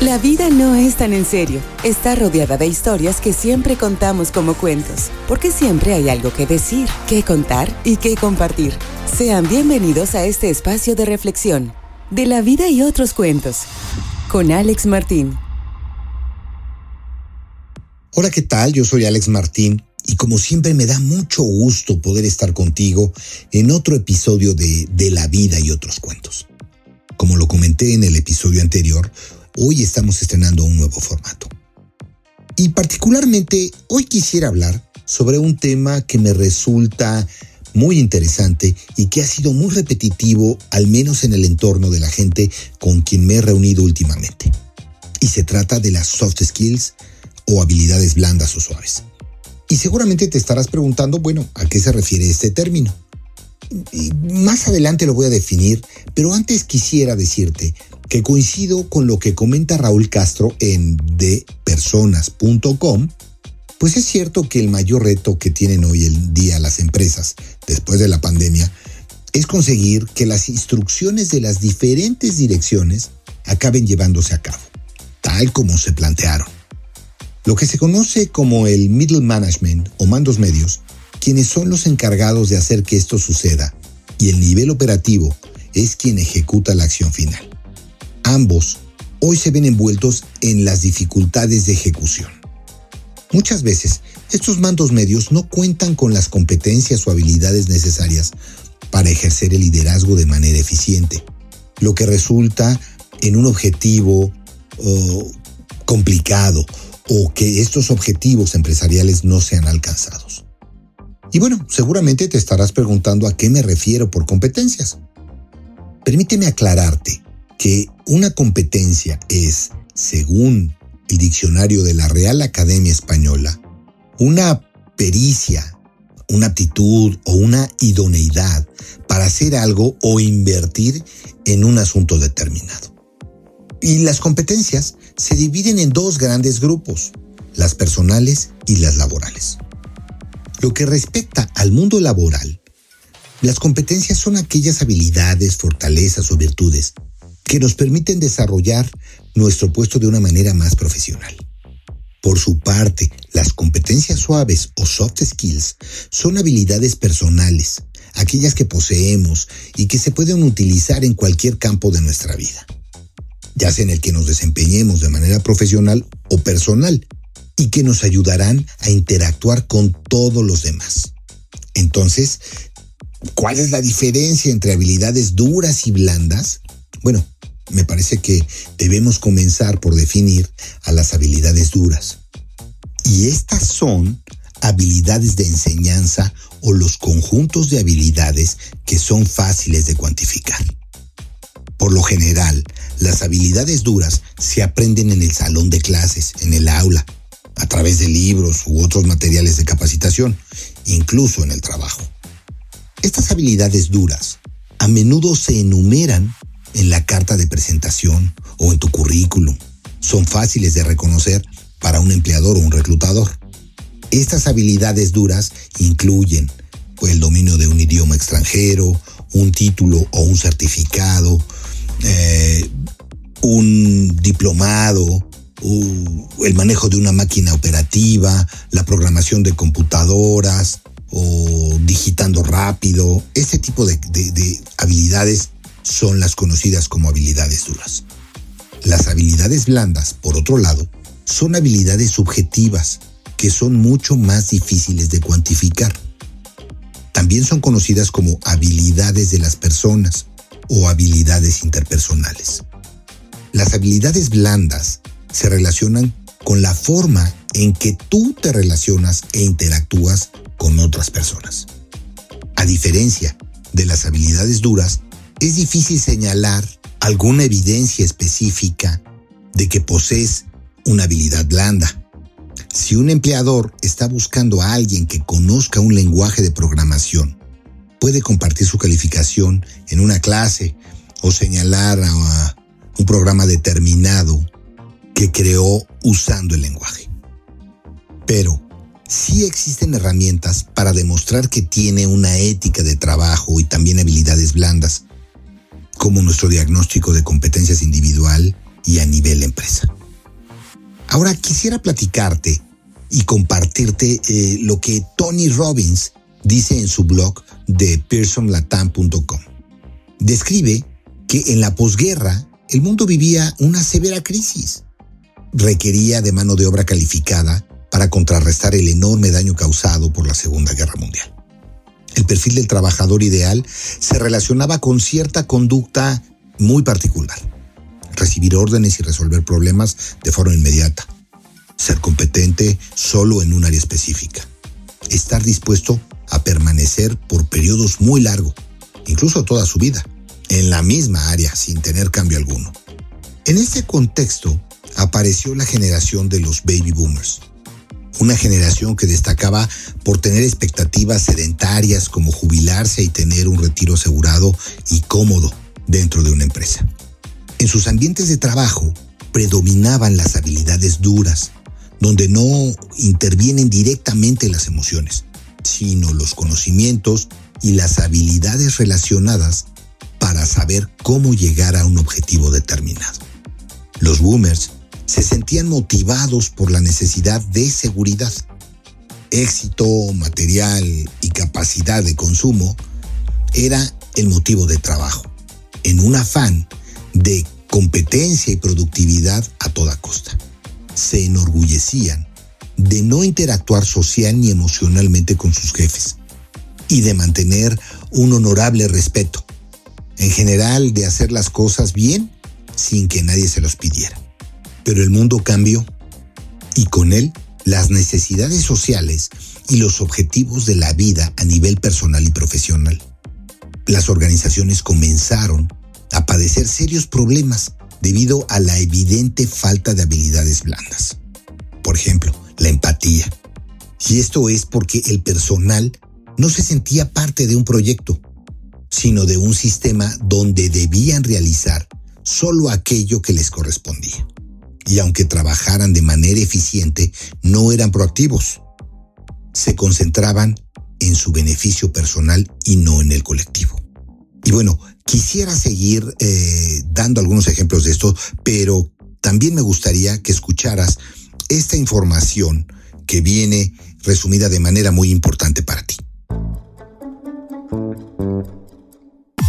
La vida no es tan en serio. Está rodeada de historias que siempre contamos como cuentos, porque siempre hay algo que decir, que contar y que compartir. Sean bienvenidos a este espacio de reflexión, de la vida y otros cuentos, con Alex Martín. Hola, ¿qué tal? Yo soy Alex Martín y como siempre me da mucho gusto poder estar contigo en otro episodio de De la vida y otros cuentos. Como lo comenté en el episodio anterior, hoy estamos estrenando un nuevo formato. Y particularmente hoy quisiera hablar sobre un tema que me resulta muy interesante y que ha sido muy repetitivo, al menos en el entorno de la gente con quien me he reunido últimamente. Y se trata de las soft skills o habilidades blandas o suaves. Y seguramente te estarás preguntando, bueno, ¿a qué se refiere este término? Más adelante lo voy a definir, pero antes quisiera decirte que coincido con lo que comenta Raúl Castro en depersonas.com, pues es cierto que el mayor reto que tienen hoy en día las empresas después de la pandemia es conseguir que las instrucciones de las diferentes direcciones acaben llevándose a cabo, tal como se plantearon. Lo que se conoce como el middle management o mandos medios, quienes son los encargados de hacer que esto suceda, y el nivel operativo es quien ejecuta la acción final. Ambos hoy se ven envueltos en las dificultades de ejecución. Muchas veces, estos mandos medios no cuentan con las competencias o habilidades necesarias para ejercer el liderazgo de manera eficiente, lo que resulta en un objetivo complicado o que estos objetivos empresariales no sean alcanzados. Y bueno, seguramente te estarás preguntando a qué me refiero por competencias. Permíteme aclararte que una competencia es, según el diccionario de la Real Academia Española, una pericia, una aptitud o una idoneidad para hacer algo o invertir en un asunto determinado. Y las competencias se dividen en dos grandes grupos, las personales y las laborales. Lo que respecta al mundo laboral, las competencias son aquellas habilidades, fortalezas o virtudes que nos permiten desarrollar nuestro puesto de una manera más profesional. Por su parte, las competencias suaves o soft skills son habilidades personales, aquellas que poseemos y que se pueden utilizar en cualquier campo de nuestra vida, ya sea en el que nos desempeñemos de manera profesional o personal, y que nos ayudarán a interactuar con todos los demás. Entonces, ¿cuál es la diferencia entre habilidades duras y blandas? Bueno, me parece que debemos comenzar por definir a las habilidades duras. Y estas son habilidades de enseñanza o los conjuntos de habilidades que son fáciles de cuantificar. Por lo general, las habilidades duras se aprenden en el salón de clases, en el aula, a través de libros u otros materiales de capacitación, incluso en el trabajo. Estas habilidades duras a menudo se enumeran en la carta de presentación o en tu currículum. Son fáciles de reconocer para un empleador o un reclutador. Estas habilidades duras incluyen el dominio de un idioma extranjero, un título o un certificado, eh, un diplomado, el manejo de una máquina operativa, la programación de computadoras o digitando rápido. Este tipo de habilidades son las conocidas como habilidades duras. Las habilidades blandas, por otro lado, son habilidades subjetivas que son mucho más difíciles de cuantificar. También son conocidas como habilidades de las personas o habilidades interpersonales. Las habilidades blandas se relacionan con la forma en que tú te relacionas e interactúas con otras personas. A diferencia de las habilidades duras, es difícil señalar alguna evidencia específica de que posees una habilidad blanda. Si un empleador está buscando a alguien que conozca un lenguaje de programación, puede compartir su calificación en una clase o señalar a un programa determinado que creó usando el lenguaje. Pero sí existen herramientas para demostrar que tiene una ética de trabajo y también habilidades blandas como nuestro diagnóstico de competencias individual y a nivel empresa. Ahora quisiera platicarte y compartirte eh, lo que Tony Robbins dice en su blog de pearsonlatam.com. Describe que en la posguerra el mundo vivía una severa crisis. Requería de mano de obra calificada para contrarrestar el enorme daño causado por la Segunda Guerra Mundial. El perfil del trabajador ideal se relacionaba con cierta conducta muy particular. Recibir órdenes y resolver problemas de forma inmediata. Ser competente solo en un área específica. Estar dispuesto a permanecer por periodos muy largos, incluso toda su vida, en la misma área sin tener cambio alguno. En este contexto apareció la generación de los baby boomers, una generación que destacaba por tener expectativas sedentarias como jubilarse y tener un retiro asegurado y cómodo dentro de una empresa. En sus ambientes de trabajo predominaban las habilidades duras, donde no intervienen directamente las emociones, sino los conocimientos y las habilidades relacionadas para saber cómo llegar a un objetivo determinado. Los boomers se sentían motivados por la necesidad de seguridad. Éxito material y capacidad de consumo era el motivo de trabajo, en un afán de competencia y productividad a toda costa. Se enorgullecían de no interactuar social ni emocionalmente con sus jefes y de mantener un honorable respeto, en general de hacer las cosas bien sin que nadie se los pidiera. Pero el mundo cambió y con él las necesidades sociales y los objetivos de la vida a nivel personal y profesional. Las organizaciones comenzaron a padecer serios problemas debido a la evidente falta de habilidades blandas. Por ejemplo, la empatía. Y esto es porque el personal no se sentía parte de un proyecto, sino de un sistema donde debían realizar solo aquello que les correspondía y aunque trabajaran de manera eficiente, no eran proactivos. Se concentraban en su beneficio personal y no en el colectivo. Y bueno, quisiera seguir eh, dando algunos ejemplos de esto, pero también me gustaría que escucharas esta información que viene resumida de manera muy importante para ti.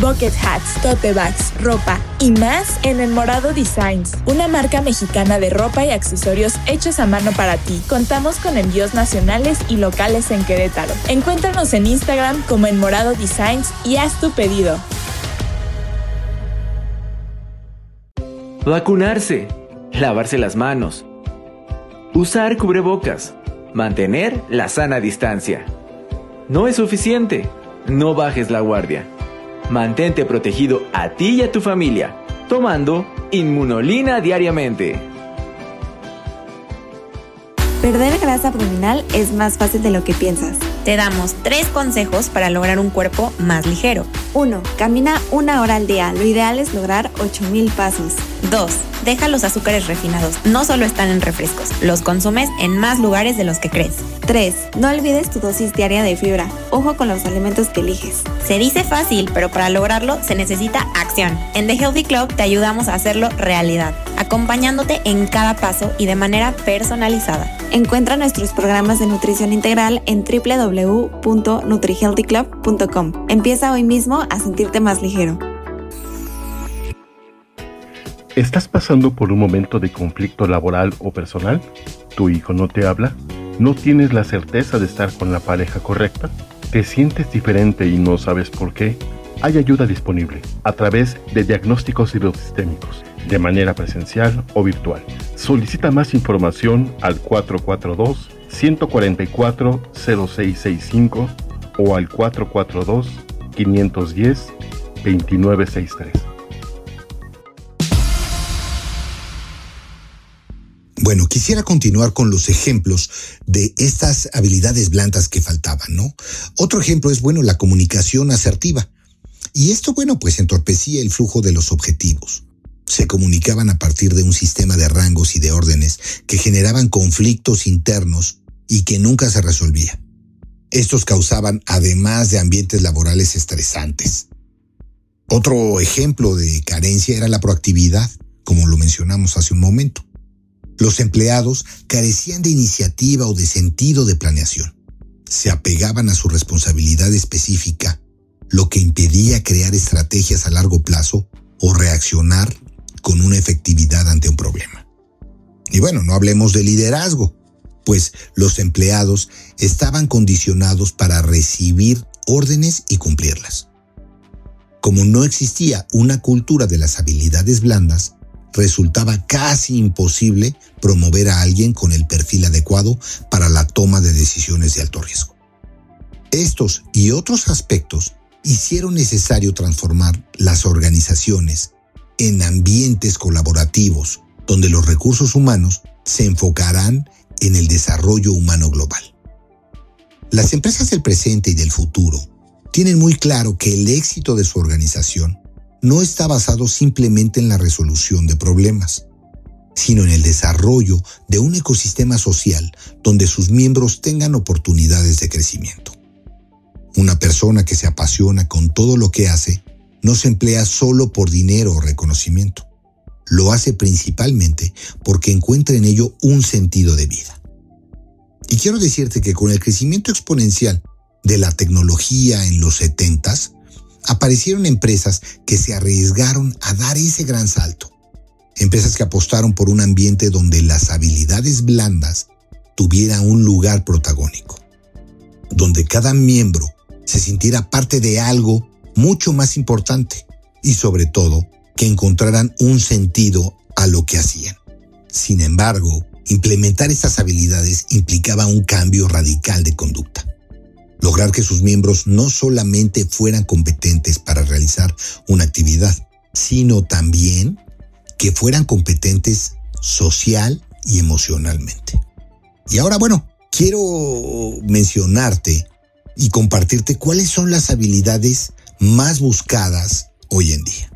bucket hats, tote bags, ropa y más en El Morado Designs, una marca mexicana de ropa y accesorios hechos a mano para ti. Contamos con envíos nacionales y locales en Querétaro. Encuéntranos en Instagram como El Morado Designs y haz tu pedido. Vacunarse, lavarse las manos, usar cubrebocas, mantener la sana distancia. No es suficiente, no bajes la guardia. Mantente protegido a ti y a tu familia, tomando Inmunolina diariamente. Perder grasa abdominal es más fácil de lo que piensas. Te damos tres consejos para lograr un cuerpo más ligero. 1. Camina una hora al día. Lo ideal es lograr 8000 pasos. 2. Deja los azúcares refinados. No solo están en refrescos, los consumes en más lugares de los que crees. 3. No olvides tu dosis diaria de fibra. Ojo con los alimentos que eliges. Se dice fácil, pero para lograrlo se necesita acción. En The Healthy Club te ayudamos a hacerlo realidad, acompañándote en cada paso y de manera personalizada. Encuentra nuestros programas de nutrición integral en www.nutrihealthyclub.com. Empieza hoy mismo a sentirte más ligero. ¿Estás pasando por un momento de conflicto laboral o personal? ¿Tu hijo no te habla? ¿No tienes la certeza de estar con la pareja correcta? ¿Te sientes diferente y no sabes por qué? Hay ayuda disponible a través de diagnósticos hidrosistémicos, de manera presencial o virtual. Solicita más información al 442-144-0665 o al 442-510-2963. Bueno, quisiera continuar con los ejemplos de estas habilidades blandas que faltaban, ¿no? Otro ejemplo es, bueno, la comunicación asertiva. Y esto, bueno, pues entorpecía el flujo de los objetivos. Se comunicaban a partir de un sistema de rangos y de órdenes que generaban conflictos internos y que nunca se resolvía. Estos causaban, además de ambientes laborales estresantes. Otro ejemplo de carencia era la proactividad, como lo mencionamos hace un momento. Los empleados carecían de iniciativa o de sentido de planeación. Se apegaban a su responsabilidad específica, lo que impedía crear estrategias a largo plazo o reaccionar con una efectividad ante un problema. Y bueno, no hablemos de liderazgo, pues los empleados estaban condicionados para recibir órdenes y cumplirlas. Como no existía una cultura de las habilidades blandas, resultaba casi imposible promover a alguien con el perfil adecuado para la toma de decisiones de alto riesgo. Estos y otros aspectos hicieron necesario transformar las organizaciones en ambientes colaborativos donde los recursos humanos se enfocarán en el desarrollo humano global. Las empresas del presente y del futuro tienen muy claro que el éxito de su organización no está basado simplemente en la resolución de problemas, sino en el desarrollo de un ecosistema social donde sus miembros tengan oportunidades de crecimiento. Una persona que se apasiona con todo lo que hace no se emplea solo por dinero o reconocimiento. Lo hace principalmente porque encuentra en ello un sentido de vida. Y quiero decirte que con el crecimiento exponencial de la tecnología en los 70s, aparecieron empresas que se arriesgaron a dar ese gran salto. Empresas que apostaron por un ambiente donde las habilidades blandas tuvieran un lugar protagónico, donde cada miembro se sintiera parte de algo mucho más importante y sobre todo que encontraran un sentido a lo que hacían. Sin embargo, implementar estas habilidades implicaba un cambio radical de conducta lograr que sus miembros no solamente fueran competentes para realizar una actividad, sino también que fueran competentes social y emocionalmente. Y ahora, bueno, quiero mencionarte y compartirte cuáles son las habilidades más buscadas hoy en día.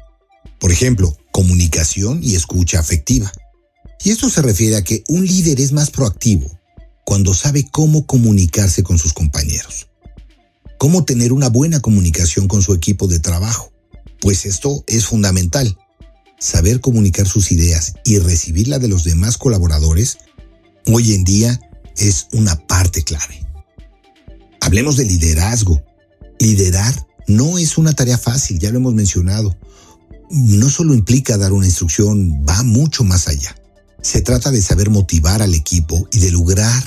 Por ejemplo, comunicación y escucha afectiva. Y esto se refiere a que un líder es más proactivo cuando sabe cómo comunicarse con sus compañeros cómo tener una buena comunicación con su equipo de trabajo, pues esto es fundamental. Saber comunicar sus ideas y recibirla de los demás colaboradores hoy en día es una parte clave. Hablemos de liderazgo. Liderar no es una tarea fácil, ya lo hemos mencionado. No solo implica dar una instrucción, va mucho más allá. Se trata de saber motivar al equipo y de lograr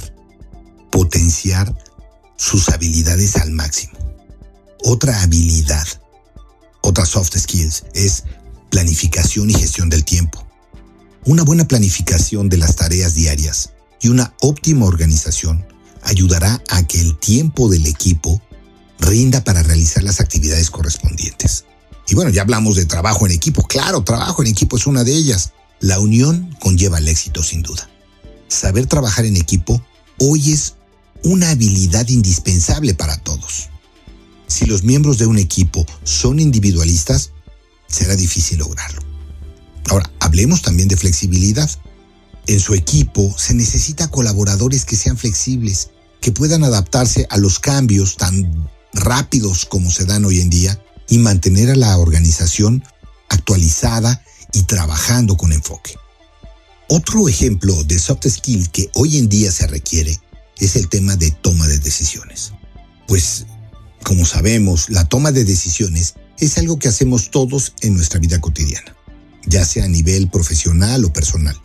potenciar sus habilidades al máximo. Otra habilidad, otra soft skills es planificación y gestión del tiempo. Una buena planificación de las tareas diarias y una óptima organización ayudará a que el tiempo del equipo rinda para realizar las actividades correspondientes. Y bueno, ya hablamos de trabajo en equipo. Claro, trabajo en equipo es una de ellas. La unión conlleva el éxito sin duda. Saber trabajar en equipo hoy es una habilidad indispensable para todos. Si los miembros de un equipo son individualistas, será difícil lograrlo. Ahora, hablemos también de flexibilidad. En su equipo se necesita colaboradores que sean flexibles, que puedan adaptarse a los cambios tan rápidos como se dan hoy en día y mantener a la organización actualizada y trabajando con enfoque. Otro ejemplo de soft skill que hoy en día se requiere es el tema de toma de decisiones. Pues, como sabemos, la toma de decisiones es algo que hacemos todos en nuestra vida cotidiana, ya sea a nivel profesional o personal.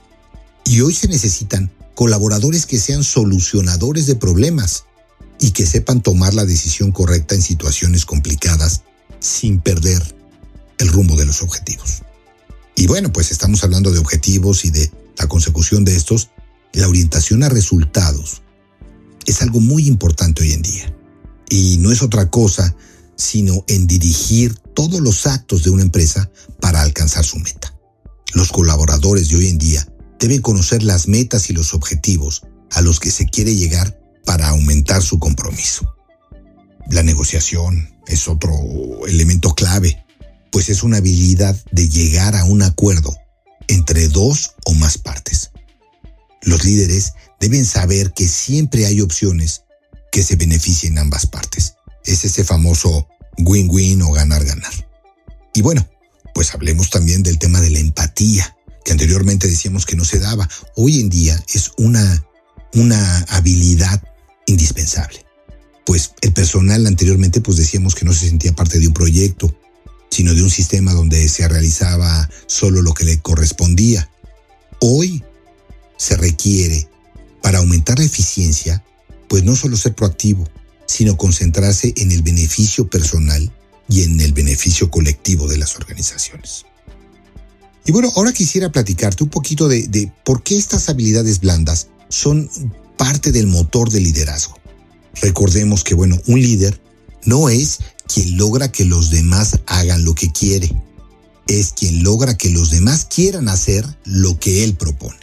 Y hoy se necesitan colaboradores que sean solucionadores de problemas y que sepan tomar la decisión correcta en situaciones complicadas sin perder el rumbo de los objetivos. Y bueno, pues estamos hablando de objetivos y de la consecución de estos, la orientación a resultados es algo muy importante hoy en día. Y no es otra cosa sino en dirigir todos los actos de una empresa para alcanzar su meta. Los colaboradores de hoy en día debe conocer las metas y los objetivos a los que se quiere llegar para aumentar su compromiso. La negociación es otro elemento clave, pues es una habilidad de llegar a un acuerdo entre dos o más partes. Los líderes deben saber que siempre hay opciones que se beneficien ambas partes. Es ese famoso win-win o ganar-ganar. Y bueno, pues hablemos también del tema de la empatía, que anteriormente decíamos que no se daba. Hoy en día es una, una habilidad indispensable. Pues el personal anteriormente pues decíamos que no se sentía parte de un proyecto, sino de un sistema donde se realizaba solo lo que le correspondía. Hoy se requiere, para aumentar la eficiencia, pues no solo ser proactivo, sino concentrarse en el beneficio personal y en el beneficio colectivo de las organizaciones. Y bueno, ahora quisiera platicarte un poquito de, de por qué estas habilidades blandas son parte del motor del liderazgo. Recordemos que, bueno, un líder no es quien logra que los demás hagan lo que quiere, es quien logra que los demás quieran hacer lo que él propone.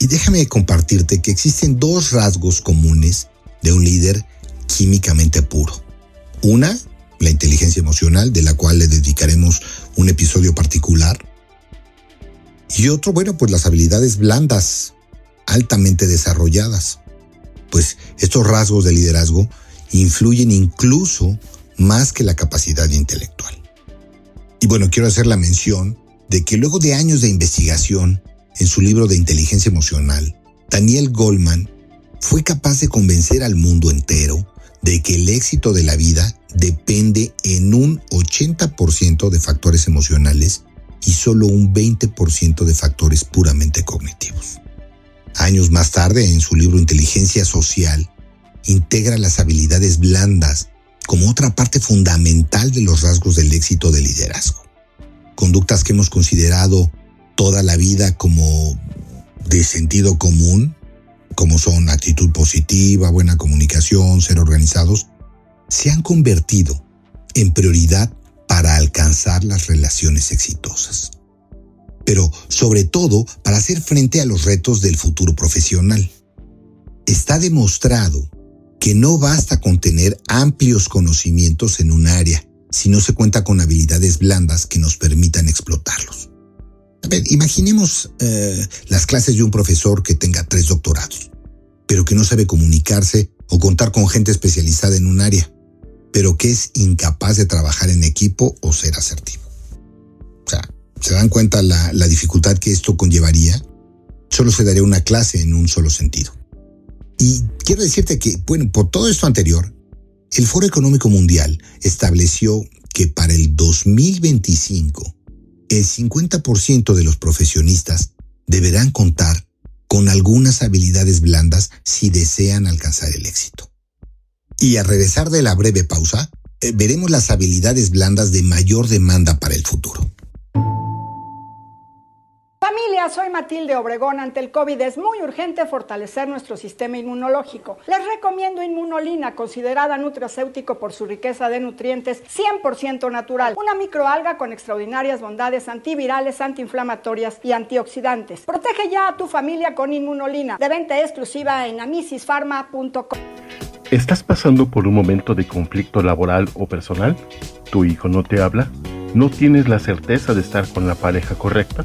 Y déjame compartirte que existen dos rasgos comunes de un líder químicamente puro. Una, la inteligencia emocional, de la cual le dedicaremos un episodio particular. Y otro, bueno, pues las habilidades blandas, altamente desarrolladas. Pues estos rasgos de liderazgo influyen incluso más que la capacidad intelectual. Y bueno, quiero hacer la mención de que luego de años de investigación en su libro de inteligencia emocional, Daniel Goldman fue capaz de convencer al mundo entero de que el éxito de la vida depende en un 80% de factores emocionales y solo un 20% de factores puramente cognitivos. Años más tarde, en su libro Inteligencia Social, integra las habilidades blandas como otra parte fundamental de los rasgos del éxito del liderazgo. Conductas que hemos considerado toda la vida como de sentido común, como son actitud positiva, buena comunicación, ser organizados, se han convertido en prioridad para alcanzar las relaciones exitosas. Pero sobre todo para hacer frente a los retos del futuro profesional. Está demostrado que no basta con tener amplios conocimientos en un área si no se cuenta con habilidades blandas que nos permitan explotarlos. A ver, imaginemos eh, las clases de un profesor que tenga tres doctorados, pero que no sabe comunicarse o contar con gente especializada en un área, pero que es incapaz de trabajar en equipo o ser asertivo. O sea, ¿se dan cuenta la, la dificultad que esto conllevaría? Solo se daría una clase en un solo sentido. Y quiero decirte que, bueno, por todo esto anterior, el Foro Económico Mundial estableció que para el 2025, el 50% de los profesionistas deberán contar con algunas habilidades blandas si desean alcanzar el éxito. Y al regresar de la breve pausa, eh, veremos las habilidades blandas de mayor demanda para el futuro soy Matilde Obregón. Ante el COVID es muy urgente fortalecer nuestro sistema inmunológico. Les recomiendo Inmunolina, considerada nutracéutico por su riqueza de nutrientes 100% natural. Una microalga con extraordinarias bondades antivirales, antiinflamatorias y antioxidantes. Protege ya a tu familia con Inmunolina. De venta exclusiva en amisispharma.com. ¿Estás pasando por un momento de conflicto laboral o personal? ¿Tu hijo no te habla? ¿No tienes la certeza de estar con la pareja correcta?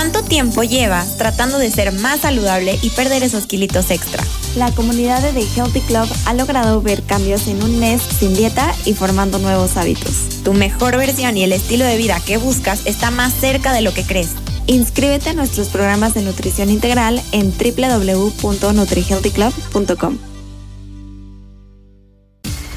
¿Cuánto tiempo llevas tratando de ser más saludable y perder esos kilitos extra? La comunidad de The Healthy Club ha logrado ver cambios en un mes sin dieta y formando nuevos hábitos. Tu mejor versión y el estilo de vida que buscas está más cerca de lo que crees. Inscríbete a nuestros programas de nutrición integral en www.nutrihealthyclub.com.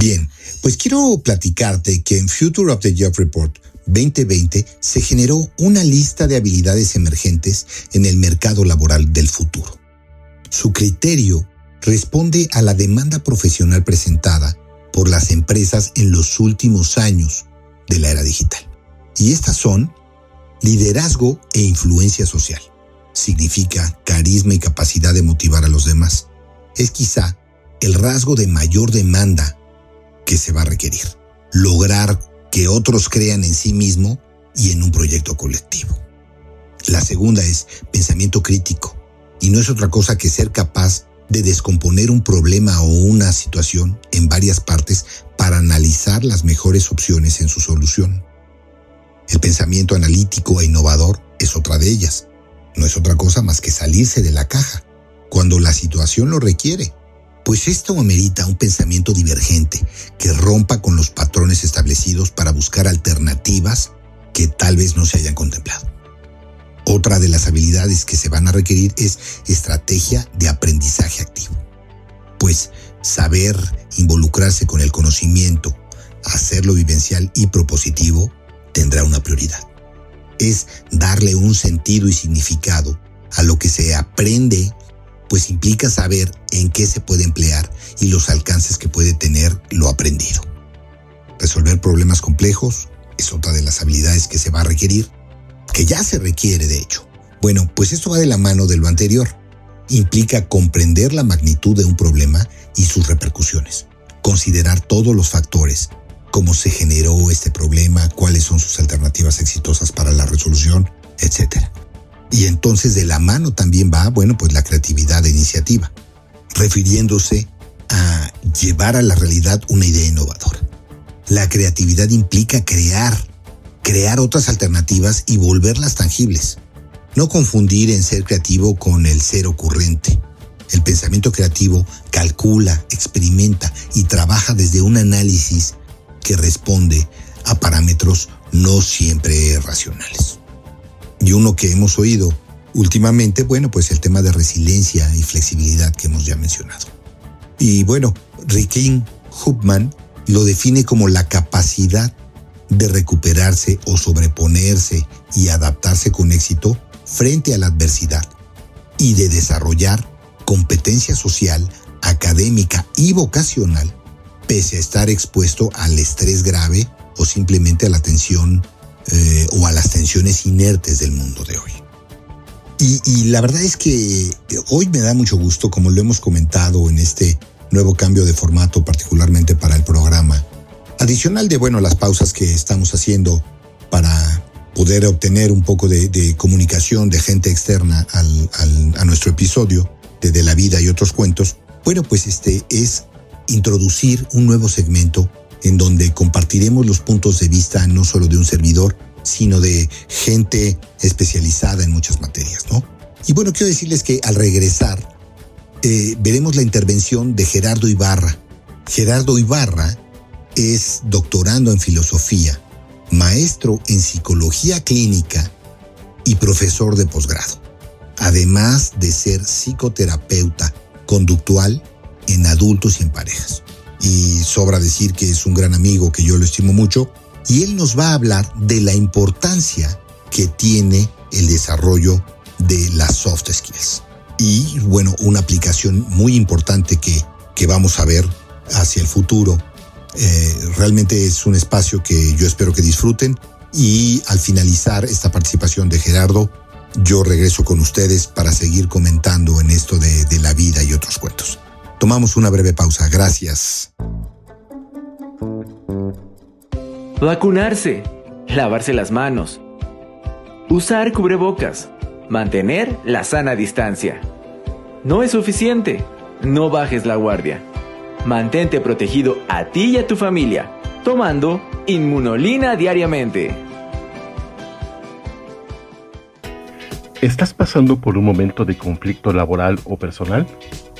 Bien, pues quiero platicarte que en Future of the Job Report 2020 se generó una lista de habilidades emergentes en el mercado laboral del futuro. Su criterio responde a la demanda profesional presentada por las empresas en los últimos años de la era digital. Y estas son liderazgo e influencia social. Significa carisma y capacidad de motivar a los demás. Es quizá el rasgo de mayor demanda que se va a requerir. Lograr que otros crean en sí mismo y en un proyecto colectivo. La segunda es pensamiento crítico, y no es otra cosa que ser capaz de descomponer un problema o una situación en varias partes para analizar las mejores opciones en su solución. El pensamiento analítico e innovador es otra de ellas. No es otra cosa más que salirse de la caja, cuando la situación lo requiere pues esto amerita un pensamiento divergente que rompa con los patrones establecidos para buscar alternativas que tal vez no se hayan contemplado. Otra de las habilidades que se van a requerir es estrategia de aprendizaje activo, pues saber involucrarse con el conocimiento, hacerlo vivencial y propositivo tendrá una prioridad. Es darle un sentido y significado a lo que se aprende pues implica saber en qué se puede emplear y los alcances que puede tener lo aprendido. Resolver problemas complejos es otra de las habilidades que se va a requerir, que ya se requiere de hecho. Bueno, pues esto va de la mano de lo anterior. Implica comprender la magnitud de un problema y sus repercusiones, considerar todos los factores, cómo se generó este problema, cuáles son sus alternativas exitosas para la resolución, etc. Y entonces de la mano también va, bueno, pues la creatividad de iniciativa, refiriéndose a llevar a la realidad una idea innovadora. La creatividad implica crear, crear otras alternativas y volverlas tangibles. No confundir en ser creativo con el ser ocurrente. El pensamiento creativo calcula, experimenta y trabaja desde un análisis que responde a parámetros no siempre racionales y uno que hemos oído últimamente, bueno, pues el tema de resiliencia y flexibilidad que hemos ya mencionado. Y bueno, Rikin Hubman lo define como la capacidad de recuperarse o sobreponerse y adaptarse con éxito frente a la adversidad y de desarrollar competencia social, académica y vocacional pese a estar expuesto al estrés grave o simplemente a la tensión eh, o a las tensiones inertes del mundo de hoy. Y, la verdad es que hoy me da mucho gusto, como lo hemos comentado en este nuevo cambio de formato, particularmente para el programa, adicional de, bueno, las pausas que estamos haciendo para poder obtener un poco de, comunicación de gente externa a nuestro episodio de, de la vida y otros cuentos, bueno, pues este es introducir un nuevo segmento en donde compartiremos los puntos de vista no solo de un servidor, sino de gente especializada en muchas materias, ¿no? Y bueno, quiero decirles que al regresar eh, veremos la intervención de Gerardo Ibarra. Gerardo Ibarra es doctorando en filosofía, maestro en psicología clínica y profesor de posgrado, además de ser psicoterapeuta conductual en adultos y en parejas y sobra decir que es un gran amigo, que yo lo estimo mucho, y él nos va a hablar de la importancia que tiene el desarrollo de las soft skills. Y bueno, una aplicación muy importante que, que vamos a ver hacia el futuro. Eh, realmente es un espacio que yo espero que disfruten y al finalizar esta participación de Gerardo, yo regreso con ustedes para seguir comentando en esto de, de la vida y otros cuentos. Tomamos una breve pausa. Gracias. Vacunarse. Lavarse las manos. Usar cubrebocas. Mantener la sana distancia. No es suficiente. No bajes la guardia. Mantente protegido a ti y a tu familia, tomando Inmunolina diariamente. ¿Estás pasando por un momento de conflicto laboral o personal?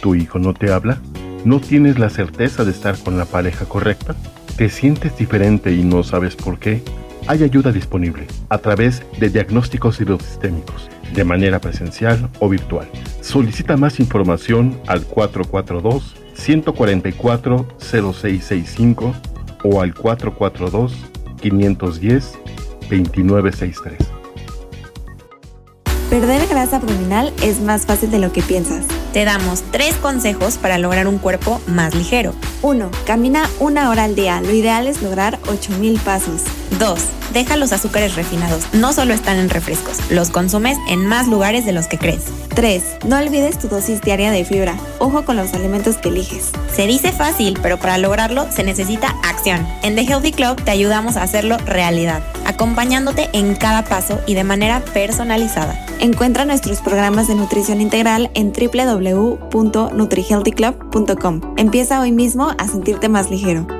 ¿Tu hijo no te habla? ¿No tienes la certeza de estar con la pareja correcta? ¿Te sientes diferente y no sabes por qué? Hay ayuda disponible a través de diagnósticos hidrosistémicos, de manera presencial o virtual. Solicita más información al 442 144 0665 o al 442 510 2963. Perder grasa abdominal es más fácil de lo que piensas. Te damos tres consejos para lograr un cuerpo más ligero. 1. Camina una hora al día. Lo ideal es lograr 8000 pasos. 2. Deja los azúcares refinados. No solo están en refrescos, los consumes en más lugares de los que crees. 3. No olvides tu dosis diaria de fibra. Ojo con los alimentos que eliges. Se dice fácil, pero para lograrlo se necesita acción. En The Healthy Club te ayudamos a hacerlo realidad, acompañándote en cada paso y de manera personalizada. Encuentra nuestros programas de nutrición integral en www.nutrihealthyclub.com. Empieza hoy mismo a sentirte más ligero.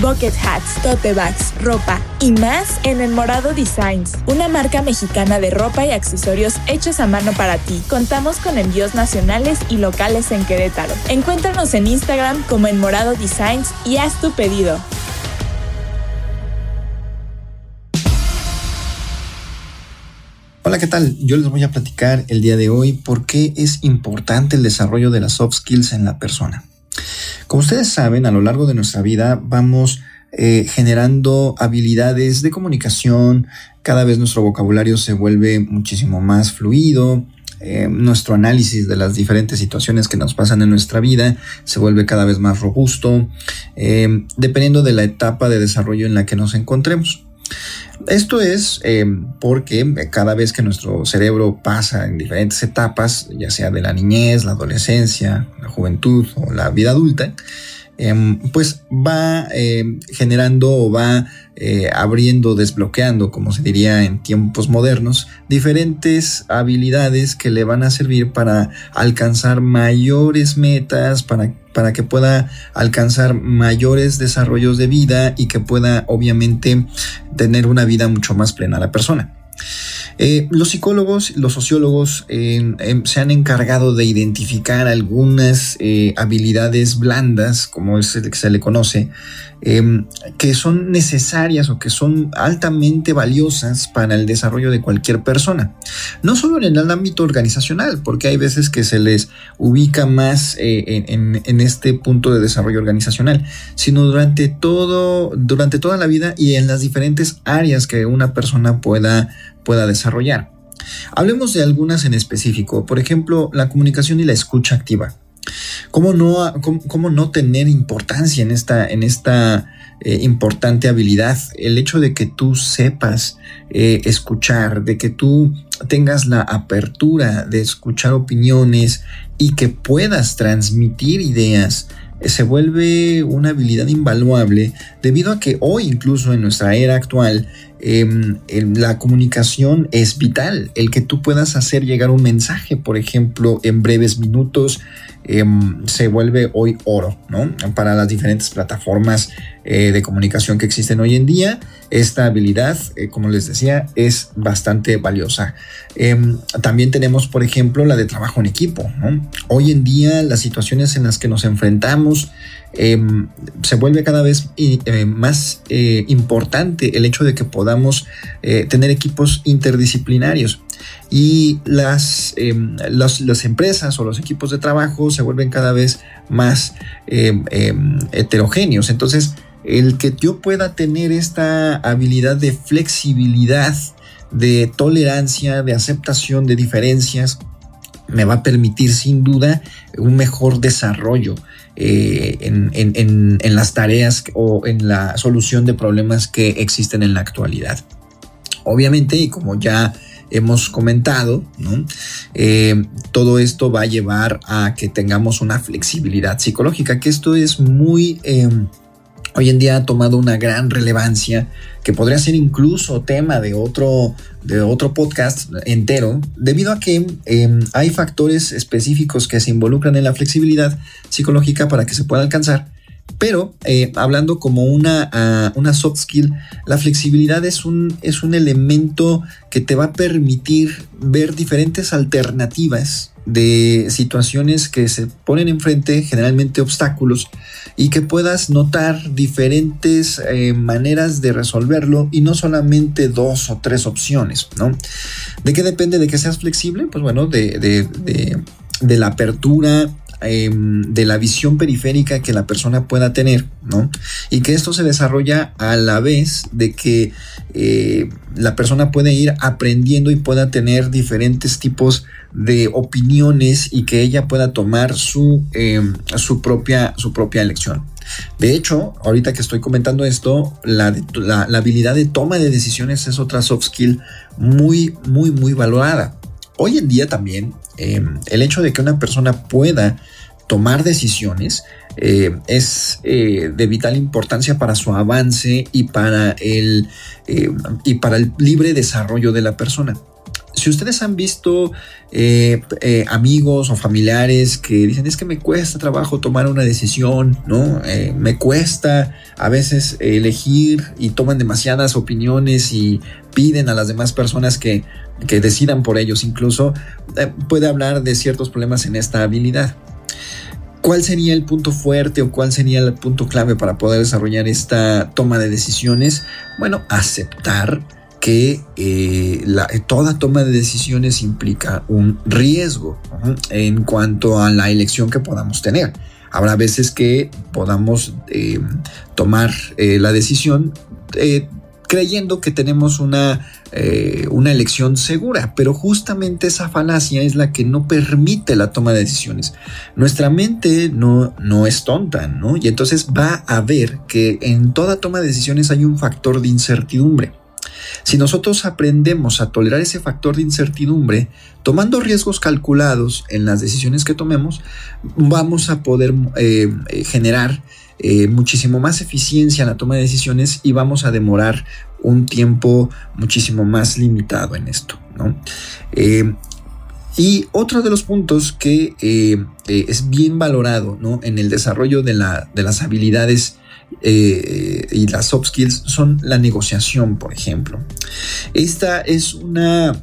Bucket hats, tote bags, ropa y más en El Morado Designs, una marca mexicana de ropa y accesorios hechos a mano para ti. Contamos con envíos nacionales y locales en Querétaro. Encuéntranos en Instagram como El Morado Designs y haz tu pedido. Hola, ¿qué tal? Yo les voy a platicar el día de hoy por qué es importante el desarrollo de las soft skills en la persona. Como ustedes saben, a lo largo de nuestra vida vamos eh, generando habilidades de comunicación, cada vez nuestro vocabulario se vuelve muchísimo más fluido, eh, nuestro análisis de las diferentes situaciones que nos pasan en nuestra vida se vuelve cada vez más robusto, eh, dependiendo de la etapa de desarrollo en la que nos encontremos. Esto es porque cada vez que nuestro cerebro pasa en diferentes etapas, ya sea de la niñez, la adolescencia, la juventud o la vida adulta, Em, pues va em, generando o va eh, abriendo, desbloqueando, como se diría en tiempos modernos, diferentes habilidades que le van a servir para alcanzar mayores metas, para, para que pueda alcanzar mayores desarrollos de vida y que pueda obviamente tener una vida mucho más plena la persona. Eh, los psicólogos, los sociólogos em, se han encargado de identificar algunas eh, habilidades blandas, como es el que se le conoce, em, que son necesarias o que son altamente valiosas para el desarrollo de cualquier persona. No solo en el ámbito organizacional, porque hay veces que se les ubica más eh, en, en, este punto de desarrollo organizacional, sino durante todo, durante toda la vida y en las diferentes áreas que una persona pueda pueda desarrollar. Hablemos de algunas en específico, por ejemplo, la comunicación y la escucha activa. ¿Cómo no, cómo, no tener importancia en esta, en esta eh, importante habilidad? El hecho de que tú sepas eh, escuchar, de que tú tengas la apertura de escuchar opiniones y que puedas transmitir ideas se vuelve una habilidad invaluable debido a que hoy incluso en nuestra era actual em, la comunicación es vital, el que tú puedas hacer llegar un mensaje, por ejemplo, en breves minutos, em, se vuelve hoy oro, ¿no? Para las diferentes plataformas eh, de comunicación que existen hoy en día, esta habilidad, eh, como les decía, es bastante valiosa. Em, también tenemos, por ejemplo, la de trabajo en equipo, Hoy en día, las situaciones en las que nos enfrentamos, em, se vuelve cada vez eh, más importante el hecho de que podamos tener equipos interdisciplinarios y las, em, las, empresas o los equipos de trabajo se vuelven cada vez más heterogéneos. Entonces, el que yo pueda tener esta habilidad de flexibilidad, de tolerancia, de aceptación de diferencias, me va a permitir sin duda un mejor desarrollo eh, en, las tareas o en la solución de problemas que existen en la actualidad. Obviamente, y como ya hemos comentado, eh, todo esto va a llevar a que tengamos una flexibilidad psicológica, que esto es muy... Em, hoy en día ha tomado una gran relevancia que podría ser incluso tema de otro, de otro podcast entero, debido a que em, hay factores específicos que se involucran en la flexibilidad psicológica para que se pueda alcanzar. Pero eh, hablando como una, ah, una, soft skill, la flexibilidad es un, es un elemento que te va a permitir ver diferentes alternativas de situaciones que se ponen enfrente, generalmente obstáculos, y que puedas notar diferentes eh, maneras de resolverlo y no solamente dos o tres opciones, ¿no? ¿De qué depende de que seas flexible? Pues bueno, de, de la apertura Em, de la visión periférica que la persona pueda tener, ¿no? Y que esto se desarrolla a la vez de que eh, la persona puede ir aprendiendo y pueda tener diferentes tipos de opiniones y que ella pueda tomar su, em, su, propia, su propia elección. De hecho, ahorita que estoy comentando esto, la, la, habilidad de toma de decisiones es otra soft skill muy, muy, muy valorada. Hoy en día también em, el hecho de que una persona pueda tomar decisiones eh, es eh, de vital importancia para su avance y para el, eh, y para el libre desarrollo de la persona. Si ustedes han visto amigos o familiares que dicen es que me cuesta trabajo tomar una decisión, ¿no? me cuesta a veces elegir y toman demasiadas opiniones y piden a las demás personas que que decidan por ellos incluso, eh, puede hablar de ciertos problemas en esta habilidad. ¿Cuál sería el punto fuerte o cuál sería el punto clave para poder desarrollar esta toma de decisiones? Bueno, aceptar que eh, toda toma de decisiones implica un riesgo en cuanto a la elección que podamos tener. Habrá veces que podamos eh, tomar la decisión creyendo que tenemos una, eh, una elección segura, pero justamente esa falacia es la que no permite la toma de decisiones. Nuestra mente no, no es tonta, ¿no? Y entonces va a ver que en toda toma de decisiones hay un factor de incertidumbre. Si nosotros aprendemos a tolerar ese factor de incertidumbre, tomando riesgos calculados en las decisiones que tomemos, vamos a poder eh, generar eh, muchísimo más eficiencia en la toma de decisiones y vamos a demorar un tiempo muchísimo más limitado en esto. Eh, y otro de los puntos que es bien valorado en el desarrollo de, la, de las habilidades eh, y las soft skills son la negociación, por ejemplo. Esta es una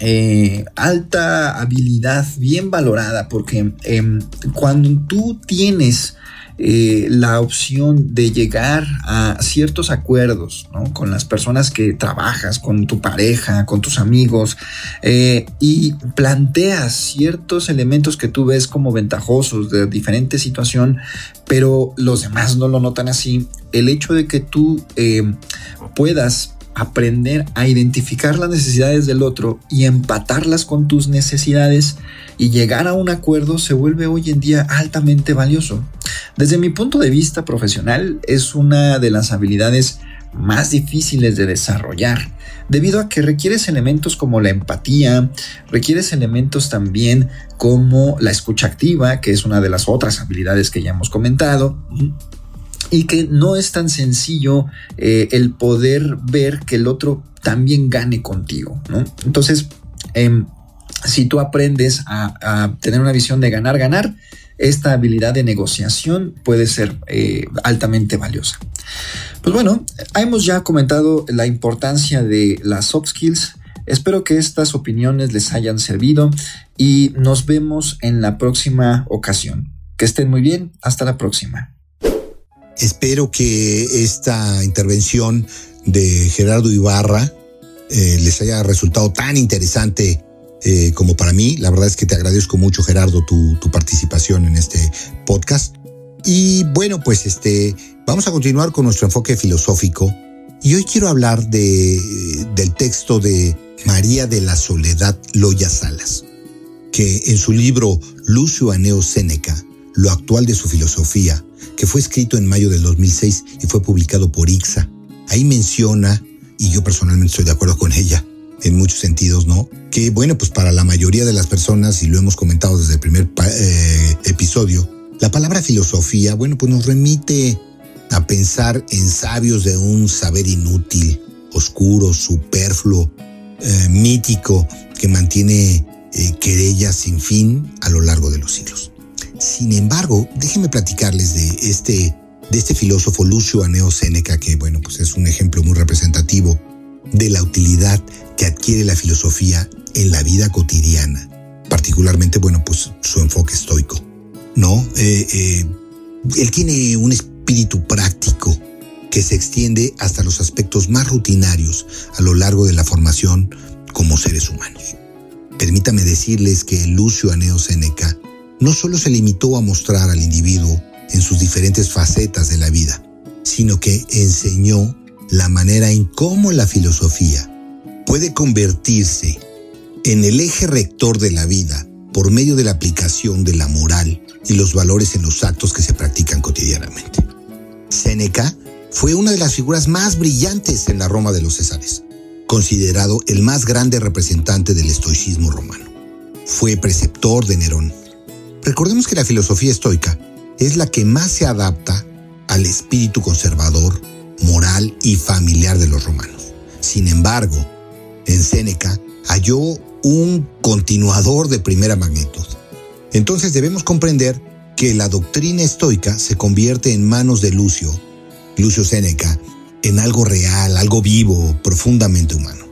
eh, alta habilidad bien valorada porque em, cuando tú tienes eh, la opción de llegar a ciertos acuerdos con las personas que trabajas, con tu pareja, con tus amigos, eh, y planteas ciertos elementos que tú ves como ventajosos de diferente situación, pero los demás no lo notan así, el hecho de que tú eh, puedas aprender a identificar las necesidades del otro y empatarlas con tus necesidades y llegar a un acuerdo se vuelve hoy en día altamente valioso. Desde mi punto de vista profesional es una de las habilidades más difíciles de desarrollar, debido a que requieres elementos como la empatía, requieres elementos también como la escucha activa, que es una de las otras habilidades que ya hemos comentado, y que no es tan sencillo eh, el poder ver que el otro también gane contigo, ¿no? Entonces, em, si tú aprendes a, tener una visión de ganar, ganar, esta habilidad de negociación puede ser eh, altamente valiosa. Pues bueno, hemos ya comentado la importancia de las soft skills. Espero que estas opiniones les hayan servido y nos vemos en la próxima ocasión. Que estén muy bien. Hasta la próxima. Espero que esta intervención de Gerardo Ibarra eh, les haya resultado tan interesante eh, como para mí. La verdad es que te agradezco mucho, Gerardo, tu, participación en este podcast. Y bueno, pues este, vamos a continuar con nuestro enfoque filosófico. Y hoy quiero hablar de, del texto de María de la Soledad Loya Salas. que en su libro Lucio Aneo Séneca, Lo actual de su filosofía, que fue escrito en mayo del 2006 y fue publicado por IXA, ahí menciona, y yo personalmente estoy de acuerdo con ella, en muchos sentidos, ¿no? Que bueno, pues para la mayoría de las personas, y lo hemos comentado desde el primer eh, episodio, la palabra filosofía, bueno, pues nos remite a pensar en sabios de un saber inútil, oscuro, superfluo, eh, mítico, que mantiene eh, querellas sin fin a lo largo de los siglos. Sin embargo, déjenme platicarles de este, de este filósofo Lucio Aneo Séneca, que bueno, pues es un ejemplo muy representativo de la utilidad que adquiere la filosofía en la vida cotidiana, particularmente, bueno, pues su enfoque estoico, ¿no? Eh, eh, él tiene un espíritu práctico que se extiende hasta los aspectos más rutinarios a lo largo de la formación como seres humanos. Permítame decirles que Lucio Aneo Seneca no solo se limitó a mostrar al individuo en sus diferentes facetas de la vida, sino que enseñó la manera en cómo la filosofía puede convertirse en el eje rector de la vida por medio de la aplicación de la moral y los valores en los actos que se practican cotidianamente. Séneca fue una de las figuras más brillantes en la Roma de los Césares, considerado el más grande representante del estoicismo romano. Fue preceptor de Nerón. Recordemos que la filosofía estoica es la que más se adapta al espíritu conservador moral y familiar de los romanos. Sin embargo, en Séneca halló un continuador de primera magnitud. Entonces debemos comprender que la doctrina estoica se convierte en manos de Lucio, Lucio Séneca, en algo real, algo vivo, profundamente humano.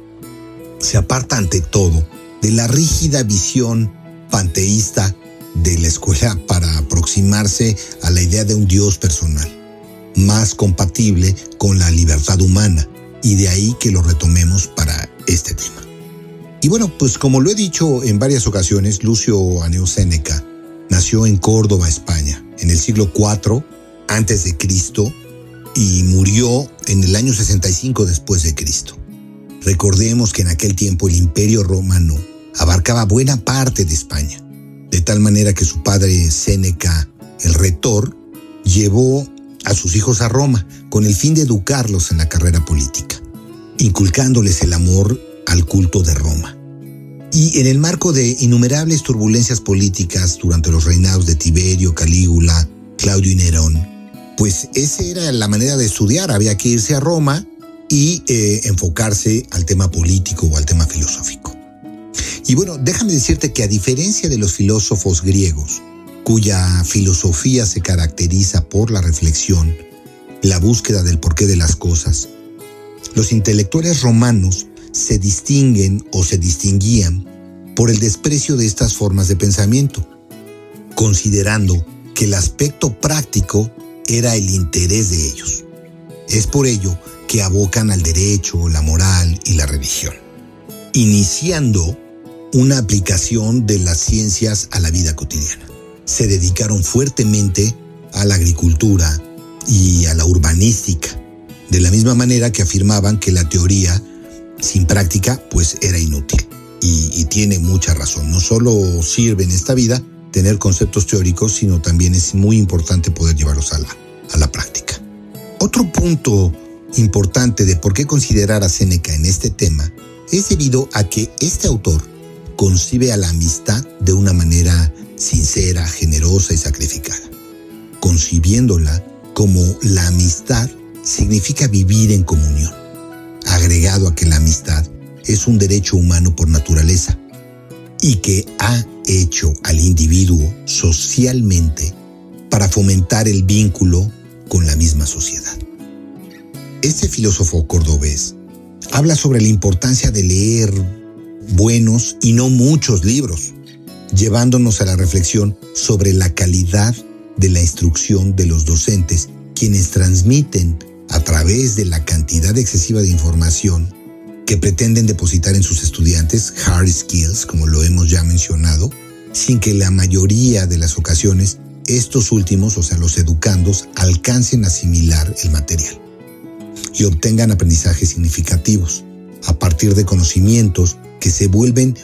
Se aparta ante todo de la rígida visión panteísta de la escuela para aproximarse a la idea de un Dios personal más compatible con la libertad humana y de ahí que lo retomemos para este tema. Y bueno, pues como lo he dicho en varias ocasiones, Lucio Aneo Séneca nació en Córdoba, España, en el siglo IV antes de Cristo y murió en el año 65 después de Cristo. Recordemos que en aquel tiempo el Imperio Romano abarcaba buena parte de España, de tal manera que su padre Séneca, el retor, llevó a sus hijos a Roma con el fin de educarlos en la carrera política, inculcándoles el amor al culto de Roma. Y en el marco de innumerables turbulencias políticas durante los reinados de Tiberio, Calígula, Claudio y Nerón, pues esa era la manera de estudiar, había que irse a Roma y eh, enfocarse al tema político o al tema filosófico. Y bueno, déjame decirte que a diferencia de los filósofos griegos, cuya filosofía se caracteriza por la reflexión, la búsqueda del porqué de las cosas. Los intelectuales romanos se distinguen o se distinguían por el desprecio de estas formas de pensamiento, considerando que el aspecto práctico era el interés de ellos. Es por ello que abocan al derecho, la moral y la religión, iniciando una aplicación de las ciencias a la vida cotidiana se dedicaron fuertemente a la agricultura y a la urbanística, de la misma manera que afirmaban que la teoría sin práctica pues era inútil. Y, tiene mucha razón, no solo sirve en esta vida tener conceptos teóricos, sino también es muy importante poder llevarlos a la, a la práctica. Otro punto importante de por qué considerar a Séneca en este tema es debido a que este autor concibe a la amistad de una manera sincera, generosa y sacrificada, concibiéndola como la amistad significa vivir en comunión, agregado a que la amistad es un derecho humano por naturaleza y que ha hecho al individuo socialmente para fomentar el vínculo con la misma sociedad. Este filósofo cordobés habla sobre la importancia de leer buenos y no muchos libros, llevándonos a la reflexión sobre la calidad de la instrucción de los docentes, quienes transmiten a través de la cantidad excesiva de información que pretenden depositar en sus estudiantes hard skills, como lo hemos ya mencionado, sin que la mayoría de las ocasiones estos últimos, o sea, los educandos, alcancen a asimilar el material y obtengan aprendizajes significativos a partir de conocimientos que se vuelven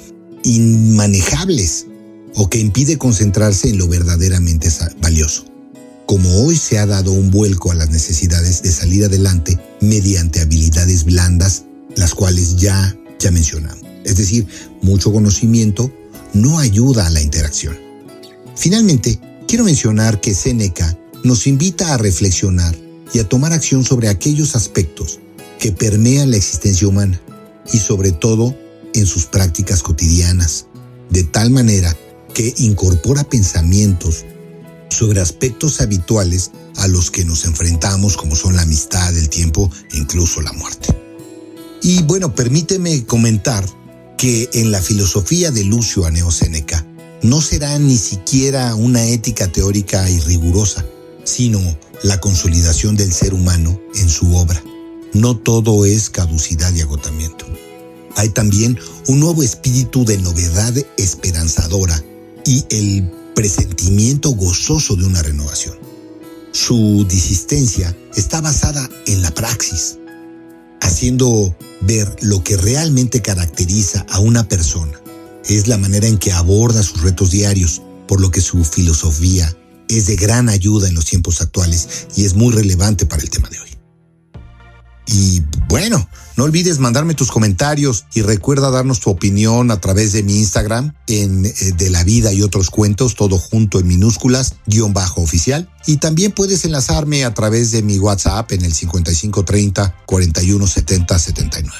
inmanejables o que impide concentrarse en lo verdaderamente valioso. Como hoy se ha dado un vuelco a las necesidades de salir adelante mediante habilidades blandas, las cuales ya, ya mencionamos. Es decir, mucho conocimiento no ayuda a la interacción. Finalmente, quiero mencionar que Seneca nos invita a reflexionar y a tomar acción sobre aquellos aspectos que permean la existencia humana y sobre todo en sus prácticas cotidianas, de tal manera que incorpora pensamientos sobre aspectos habituales a los que nos enfrentamos como son la amistad, el tiempo e incluso la muerte. Y bueno, permíteme comentar que en la filosofía de Lucio Aneo Séneca no será ni siquiera una ética teórica y rigurosa, sino la consolidación del ser humano en su obra. No todo es caducidad y agotamiento. Hay también un nuevo espíritu de novedad esperanzadora y el presentimiento gozoso de una renovación. Su disistencia está basada en la praxis, haciendo ver lo que realmente caracteriza a una persona. Es la manera en que aborda sus retos diarios, por lo que su filosofía es de gran ayuda en los tiempos actuales y es muy relevante para el tema de hoy. Y bueno, no olvides mandarme tus comentarios y recuerda darnos tu opinión a través de mi Instagram en eh, De la Vida y otros cuentos, todo junto en minúsculas, guion bajo oficial. Y también puedes enlazarme a través de mi WhatsApp en el 5530 4170 79.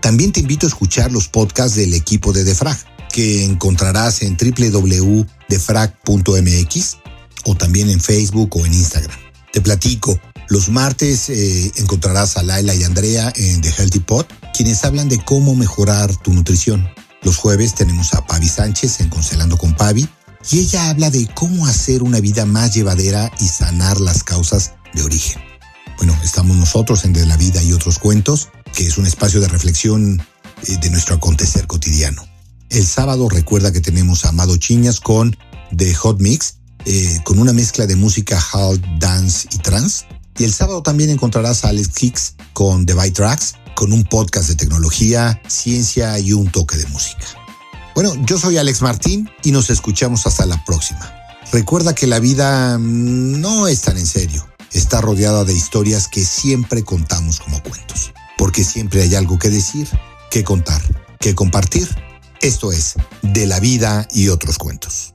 También te invito a escuchar los podcasts del equipo de Defrag, que encontrarás en www.defrag.mx o también en Facebook o en Instagram. Te platico, los martes eh, encontrarás a Laila y Andrea en The Healthy Pot, quienes hablan de cómo mejorar tu nutrición. Los jueves tenemos a Pavi Sánchez en Concelando con Pavi y ella habla de cómo hacer una vida más llevadera y sanar las causas de origen. Bueno, estamos nosotros en De la Vida y otros cuentos, que es un espacio de reflexión eh, de nuestro acontecer cotidiano. El sábado recuerda que tenemos a Amado Chiñas con The Hot Mix, eh, con una mezcla de música hall, dance y trance. Y el sábado también encontrarás a Alex Hicks con The Byte Tracks, con un podcast de tecnología, ciencia y un toque de música. Bueno, yo soy Alex Martín y nos escuchamos hasta la próxima. Recuerda que la vida mm, no es tan en serio. Está rodeada de historias que siempre contamos como cuentos. Porque siempre hay algo que decir, que contar, que compartir. Esto es De la vida y otros cuentos.